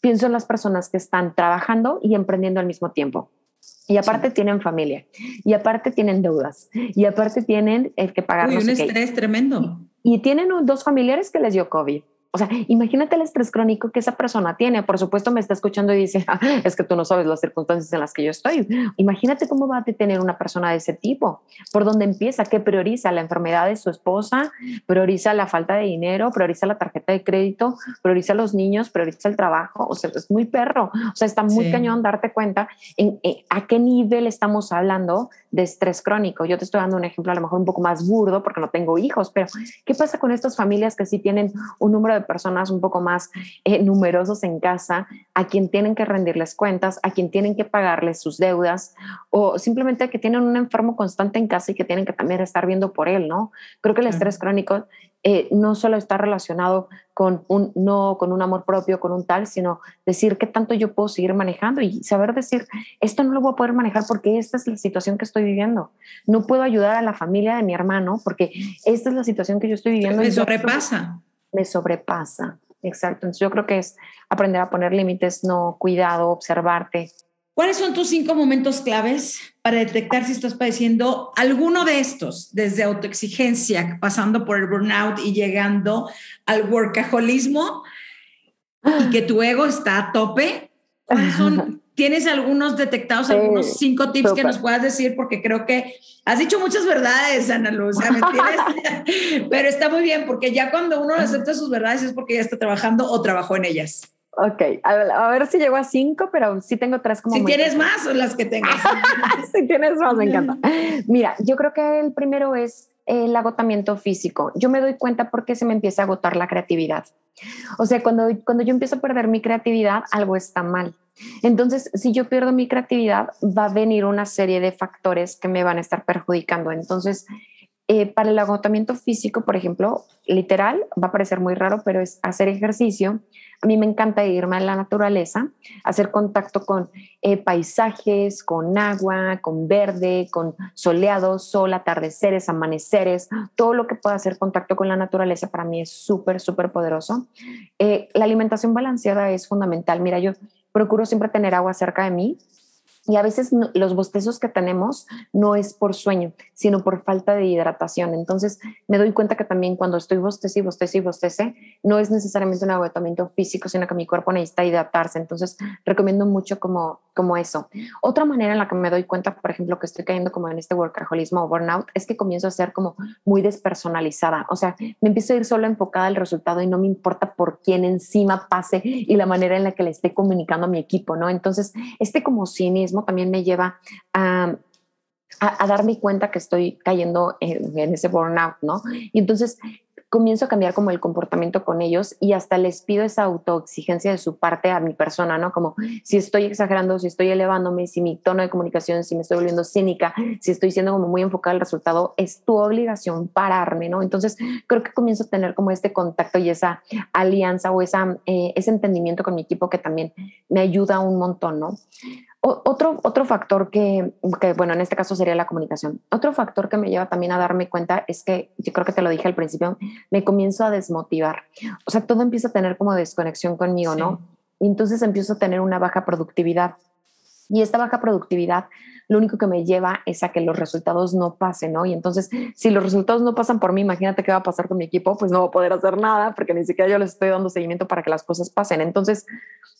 S3: Pienso en las personas que están trabajando y emprendiendo al mismo tiempo. Y aparte tienen familia, y aparte tienen deudas, y aparte tienen el que pagar.
S2: Uy, un estrés tremendo.
S3: Y, y tienen dos familiares que les dio COVID. O sea, imagínate el estrés crónico que esa persona tiene. Por supuesto, me está escuchando y dice, ah, es que tú no sabes las circunstancias en las que yo estoy. Imagínate cómo va a tener una persona de ese tipo. ¿Por dónde empieza? ¿Qué prioriza? ¿La enfermedad de su esposa? ¿Prioriza la falta de dinero? ¿Prioriza la tarjeta de crédito? ¿Prioriza los niños? ¿Prioriza el trabajo? O sea, es muy perro. O sea, está muy cañón darte cuenta en, a qué nivel estamos hablando de estrés crónico. Yo te estoy dando un ejemplo a lo mejor un poco más burdo porque no tengo hijos, pero ¿qué pasa con estas familias que sí tienen un número de personas un poco más eh, numerosos en casa, a quien tienen que rendirles cuentas, a quien tienen que pagarles sus deudas, o simplemente que tienen un enfermo constante en casa y que tienen que también estar viendo por él, ¿no? Creo que el estrés crónico eh, no solo está relacionado con un no, con un amor propio, con un tal, sino decir qué tanto yo puedo seguir manejando y saber decir, esto no lo voy a poder manejar porque esta es la situación que estoy viviendo. No puedo ayudar a la familia de mi hermano porque esta es la situación que yo estoy viviendo.
S2: Me sobrepasa
S3: me sobrepasa. Exacto. Entonces yo creo que es aprender a poner límites, no cuidado, observarte.
S2: ¿Cuáles son tus cinco momentos claves para detectar si estás padeciendo alguno de estos, desde autoexigencia, pasando por el burnout y llegando al workaholismo y que tu ego está a tope? ¿Cuáles son ¿Tienes algunos detectados, algunos cinco tips que nos puedas decir? Porque creo que has dicho muchas verdades, Ana Luz, pero está muy bien, porque ya cuando uno acepta sus verdades es porque ya está trabajando o trabajó en ellas.
S3: Ok, a ver, si llego a cinco, pero sí tengo tres como...
S2: Si tienes más o las que tengas.
S3: si tienes más, me encanta. Mira, yo creo que el primero es el agotamiento físico. Yo me doy cuenta porque se me empieza a agotar la creatividad. O sea, cuando, cuando yo empiezo a perder mi creatividad, algo está mal. Entonces, si yo pierdo mi creatividad, va a venir una serie de factores que me van a estar perjudicando. Entonces, eh, para el agotamiento físico, por ejemplo, literal, va a parecer muy raro, pero es hacer ejercicio. A mí me encanta irme a la naturaleza, hacer contacto con eh, paisajes, con agua, con verde, con soleado, sol, atardeceres, amaneceres, todo lo que pueda hacer contacto con la naturaleza para mí es súper, súper poderoso. Eh, la alimentación balanceada es fundamental. Mira, yo procuro siempre tener agua cerca de mí y a veces los bostezos que tenemos no es por sueño, sino por falta de hidratación. Entonces me doy cuenta que también cuando estoy bostece y bostece y bostece, no es necesariamente un agotamiento físico, sino que mi cuerpo necesita hidratarse. Entonces recomiendo mucho como, como eso. Otra manera en la que me doy cuenta, por ejemplo, que estoy cayendo como en este workaholismo o burnout, es que comienzo a ser como muy despersonalizada. O sea, me empiezo a ir solo enfocada al resultado y no me importa por quién encima pase y la manera en la que le esté comunicando a mi equipo, ¿no? Entonces, este como cinismo también me lleva a, a, darme cuenta que estoy cayendo en, en, ese burnout, ¿no? Y entonces comienzo a cambiar como el comportamiento con ellos y hasta les pido esa autoexigencia de su parte a mi persona, ¿no? Como si estoy exagerando, si estoy elevándome, si mi tono de comunicación, si me estoy volviendo cínica, si estoy siendo como muy enfocada al resultado, es tu obligación pararme, ¿no? Entonces creo que comienzo a tener como este contacto y esa alianza o esa, eh, ese entendimiento con mi equipo que también me ayuda un montón, ¿no? Otro, otro factor que, que, bueno, en este caso sería la comunicación. Otro factor que me lleva también a darme cuenta es que, yo creo que te lo dije al principio, me comienzo a desmotivar. O sea, todo empieza a tener como desconexión conmigo, ¿no? Y entonces empiezo a tener una baja productividad. Y esta baja productividad lo único que me lleva es a que los resultados no pasen, ¿no? Y entonces, si los resultados no pasan por mí, imagínate qué va a pasar con mi equipo, pues no voy a poder hacer nada porque ni siquiera yo les estoy dando seguimiento para que las cosas pasen. Entonces,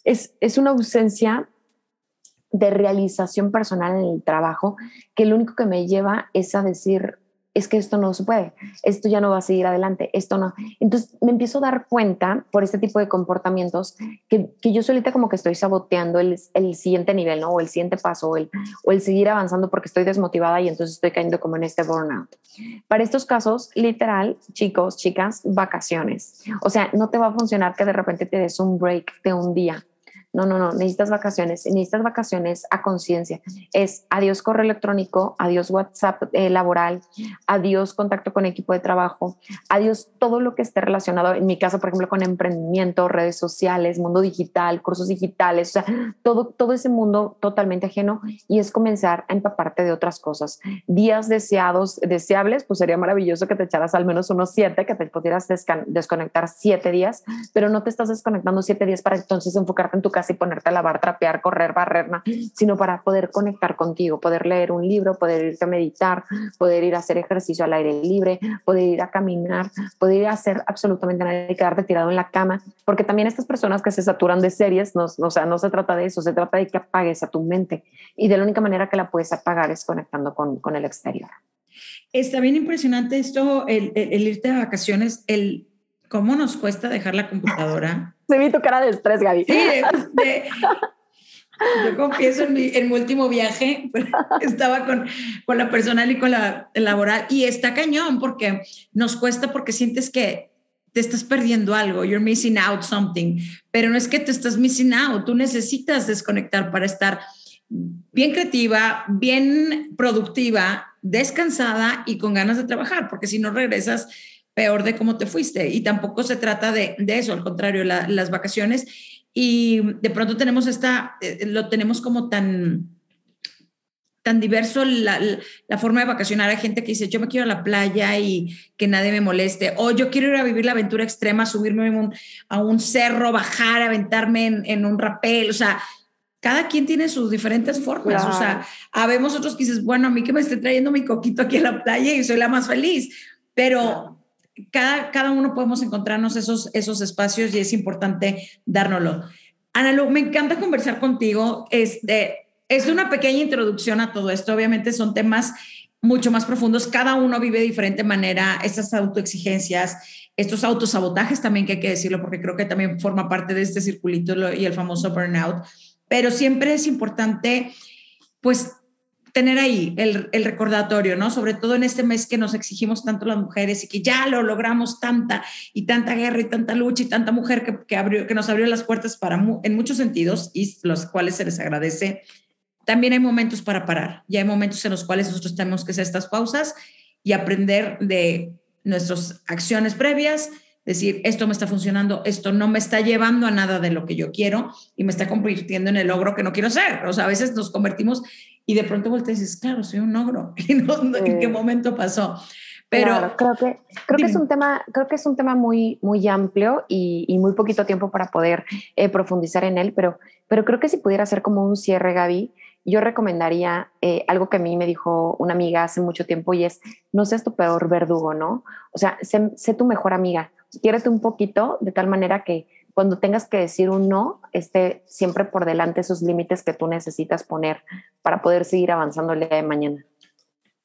S3: es, es una ausencia de realización personal en el trabajo que lo único que me lleva es a decir, es que esto no se puede, esto ya no va a seguir adelante, esto no. Entonces me empiezo a dar cuenta por este tipo de comportamientos que, que yo solita como que estoy saboteando el, el, siguiente nivel, ¿no? O el siguiente paso, o el, o el seguir avanzando porque estoy desmotivada y entonces estoy cayendo como en este burnout. Para estos casos, literal, chicos, chicas, vacaciones. O sea, no te va a funcionar que de repente te des un break de un día no, no, no, necesitas vacaciones, necesitas vacaciones a conciencia. Es adiós correo electrónico, adiós WhatsApp eh, laboral, adiós contacto con equipo de trabajo, adiós todo lo que esté relacionado, en mi caso, por ejemplo, con emprendimiento, redes sociales, mundo digital, cursos digitales, o sea, todo, todo ese mundo totalmente ajeno y es comenzar a empaparte de otras cosas. Días deseados, deseables, pues sería maravilloso que te echaras al menos unos siete, que te pudieras desconectar siete días, pero no te estás desconectando siete días para entonces enfocarte en tu casa y ponerte a lavar, trapear, correr, barrer, sino para poder conectar contigo, poder leer un libro, poder irte a meditar, poder ir a hacer ejercicio al aire libre, poder ir a caminar, poder hacer absolutamente nada y quedarte tirado en la cama, porque también estas personas que se saturan de series, no, o sea, no se trata de eso, se trata de que apagues a tu mente y de la única manera que la puedes apagar es conectando con, con el exterior.
S2: Está bien impresionante esto, el, el irte de vacaciones, el cómo nos cuesta dejar la computadora
S3: se vi tu cara de estrés, Gaby.
S2: Sí, yo confieso en mi, en mi, último viaje, estaba con, con la personal y con la laboral y está cañón porque nos cuesta porque sientes que te estás perdiendo algo, you're missing out something, pero no es que te estás missing out, tú necesitas desconectar para estar bien creativa, bien productiva, descansada y con ganas de trabajar, porque si no regresas peor de cómo te fuiste. Y tampoco se trata de, eso, al contrario, las vacaciones. Y de pronto tenemos esta, eh, lo tenemos como tan, tan diverso la, la, forma de vacacionar. Hay gente que dice, yo me quiero a la playa y que nadie me moleste. O yo quiero ir a vivir la aventura extrema, subirme a un cerro, bajar, aventarme en, un rapel. O sea, cada quien tiene sus diferentes formas. O sea, habemos otros que dices, bueno, a mí que me esté trayendo mi coquito aquí a la playa y soy la más feliz. Pero cada, cada uno podemos encontrarnos esos, esos espacios y es importante dárnoslo. Ana Lu, me encanta conversar contigo. Este, es una pequeña introducción a todo esto. Obviamente son temas mucho más profundos. Cada uno vive de diferente manera estas autoexigencias, estos autosabotajes también que hay que decirlo porque creo que también forma parte de este circulito y el famoso burnout. Pero siempre es importante, pues, tener ahí el, el, recordatorio, ¿no? Sobre todo en este mes que nos exigimos tanto las mujeres y que ya lo logramos tanta y tanta guerra y tanta lucha y tanta mujer que, que, abrió, que nos abrió las puertas para en muchos sentidos y los cuales se les agradece. También hay momentos para parar y hay momentos en los cuales nosotros tenemos que hacer estas pausas y aprender de nuestras acciones previas, decir, esto me está funcionando, esto no me está llevando a nada de lo que yo quiero y me está convirtiendo en el logro que no quiero ser. O sea, a veces nos convertimos y de pronto volteas y dices, claro, soy un ogro. Y no, ¿En qué momento pasó?
S3: Pero creo que creo que es un tema creo que es un tema muy muy amplio y, y muy poquito tiempo para poder eh, profundizar en él, pero pero creo que si pudiera ser como un cierre, Gaby, yo recomendaría eh, algo que a mí me dijo una amiga hace mucho tiempo y es no seas tu peor verdugo, ¿no? O sea, sé, sé tu mejor amiga, quiérete un poquito de tal manera que cuando tengas que decir un no, esté siempre por delante esos límites que tú necesitas poner para poder seguir avanzando el día de mañana.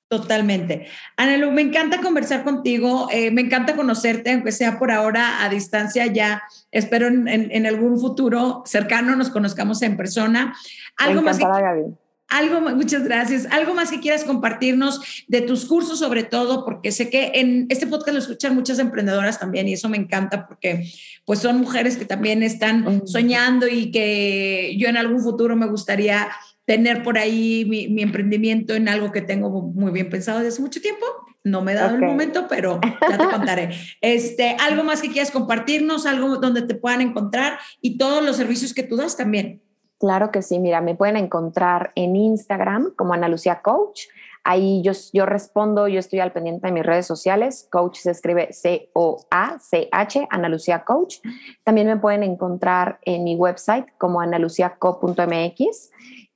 S2: Totalmente. Anelu, me encanta conversar contigo, eh, me encanta conocerte, aunque sea por ahora a distancia, ya espero en, algún futuro cercano nos conozcamos en persona.
S3: Algo más. Gaby.
S2: Algo, muchas gracias. Algo más que quieras compartirnos de tus cursos, sobre todo, porque sé que en este podcast lo escuchan muchas emprendedoras también y eso me encanta porque pues son mujeres que también están soñando y que yo en algún futuro me gustaría tener por ahí mi, emprendimiento en algo que tengo muy bien pensado desde hace mucho tiempo. No me he dado el momento, pero ya te contaré. Este, algo más que quieras compartirnos, algo donde te puedan encontrar y todos los servicios que tú das también.
S3: Claro que sí, mira, me pueden encontrar en Instagram como Ana Lucía Coach. Ahí yo, yo respondo, yo estoy al pendiente de mis redes sociales. Coach se escribe C-O-A-C-H, Ana Lucía Coach. También me pueden encontrar en mi website como analuciaco.mx.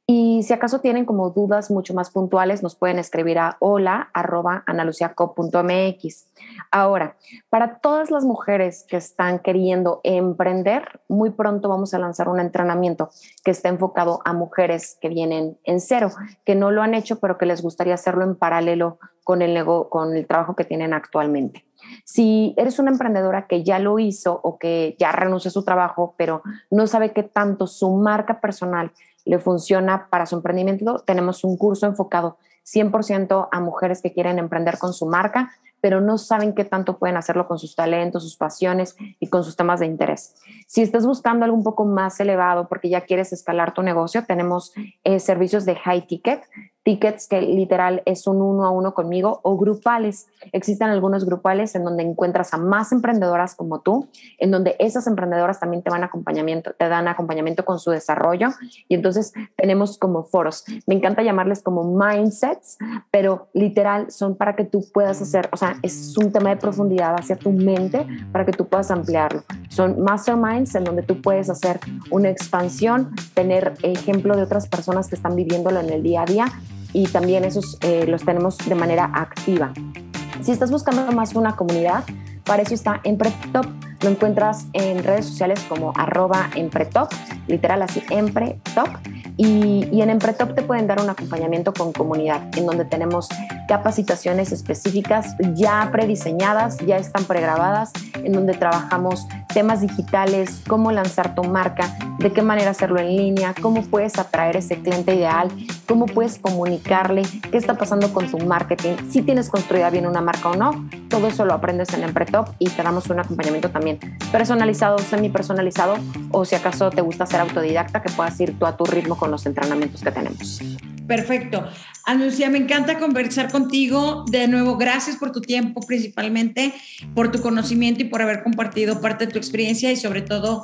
S3: Y si acaso tienen como dudas mucho más puntuales, nos pueden escribir a hola Ahora, para todas las mujeres que están queriendo emprender, muy pronto vamos a lanzar un entrenamiento que está enfocado a mujeres que vienen en cero, que no lo han hecho, pero que les gustaría hacerlo en paralelo con el, con el trabajo que tienen actualmente. Si eres una emprendedora que ya lo hizo o que ya renunció a su trabajo, pero no sabe qué tanto su marca personal le funciona para su emprendimiento, tenemos un curso enfocado 100% a mujeres que quieren emprender con su marca, pero no saben qué tanto pueden hacerlo con sus talentos, sus pasiones y con sus temas de interés. Si estás buscando algo un poco más elevado porque ya quieres escalar tu negocio, tenemos eh, servicios de high ticket tickets que literal es un uno a uno conmigo o grupales. Existen algunos grupales en donde encuentras a más emprendedoras como tú, en donde esas emprendedoras también te van acompañamiento, te dan acompañamiento con su desarrollo y entonces tenemos como foros. Me encanta llamarles como mindsets, pero literal son para que tú puedas hacer, o sea, es un tema de profundidad hacia tu mente para que tú puedas ampliarlo. Son masterminds en donde tú puedes hacer una expansión, tener ejemplo de otras personas que están viviéndolo en el día a día y también esos eh, los tenemos de manera activa. Si estás buscando más una comunidad, para eso está Empretop. Lo encuentras en redes sociales como arroba Empretop, literal así, Empretop. Y, y en Empretop te pueden dar un acompañamiento con comunidad, en donde tenemos capacitaciones específicas ya prediseñadas, ya están pregrabadas, en donde trabajamos temas digitales, cómo lanzar tu marca, de qué manera hacerlo en línea, cómo puedes atraer ese cliente ideal, cómo puedes comunicarle, qué está pasando con tu marketing, si tienes construida bien una marca o no. Todo eso lo aprendes en Empretop y te damos un acompañamiento también personalizado, semi personalizado, o si acaso te gusta ser autodidacta, que puedas ir tú a tu ritmo con los entrenamientos que tenemos.
S2: Perfecto. Anuncia, me encanta conversar contigo. De nuevo, gracias por tu tiempo, principalmente por tu conocimiento y por haber compartido parte de tu experiencia y sobre todo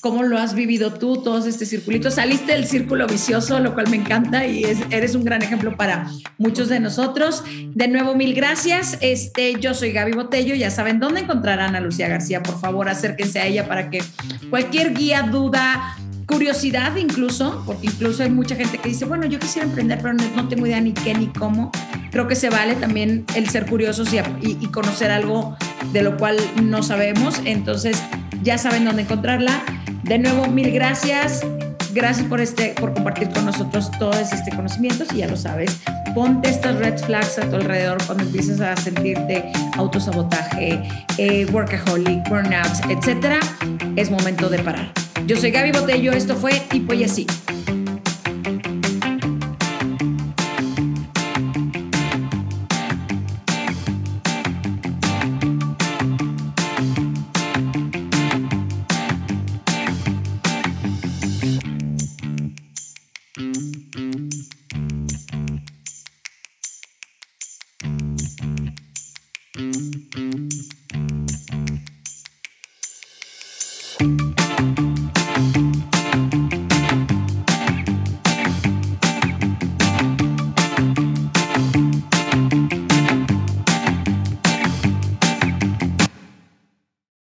S2: cómo lo has vivido tú, todos este circulito. Saliste del círculo vicioso, lo cual me encanta y eres un gran ejemplo para muchos de nosotros. De nuevo, mil gracias. Este, yo soy Gaby Botello, ya saben dónde encontrarán a Lucía García. Por favor, acérquense a ella para que cualquier guía, duda, curiosidad incluso, porque incluso hay mucha gente que dice, bueno, yo quisiera emprender, pero no, tengo idea ni qué ni cómo. Creo que se vale también el ser curiosos y, y, conocer algo de lo cual no sabemos. Entonces, ya saben dónde encontrarla. De nuevo, mil gracias. Gracias por, este, por compartir con nosotros todos este conocimientos y ya lo sabes, ponte estas red flags a tu alrededor cuando empieces a sentirte autosabotaje, eh, workaholic, burnout, etcétera. Es momento de parar. Yo soy Gaby Botello, esto fue Tipo y Así.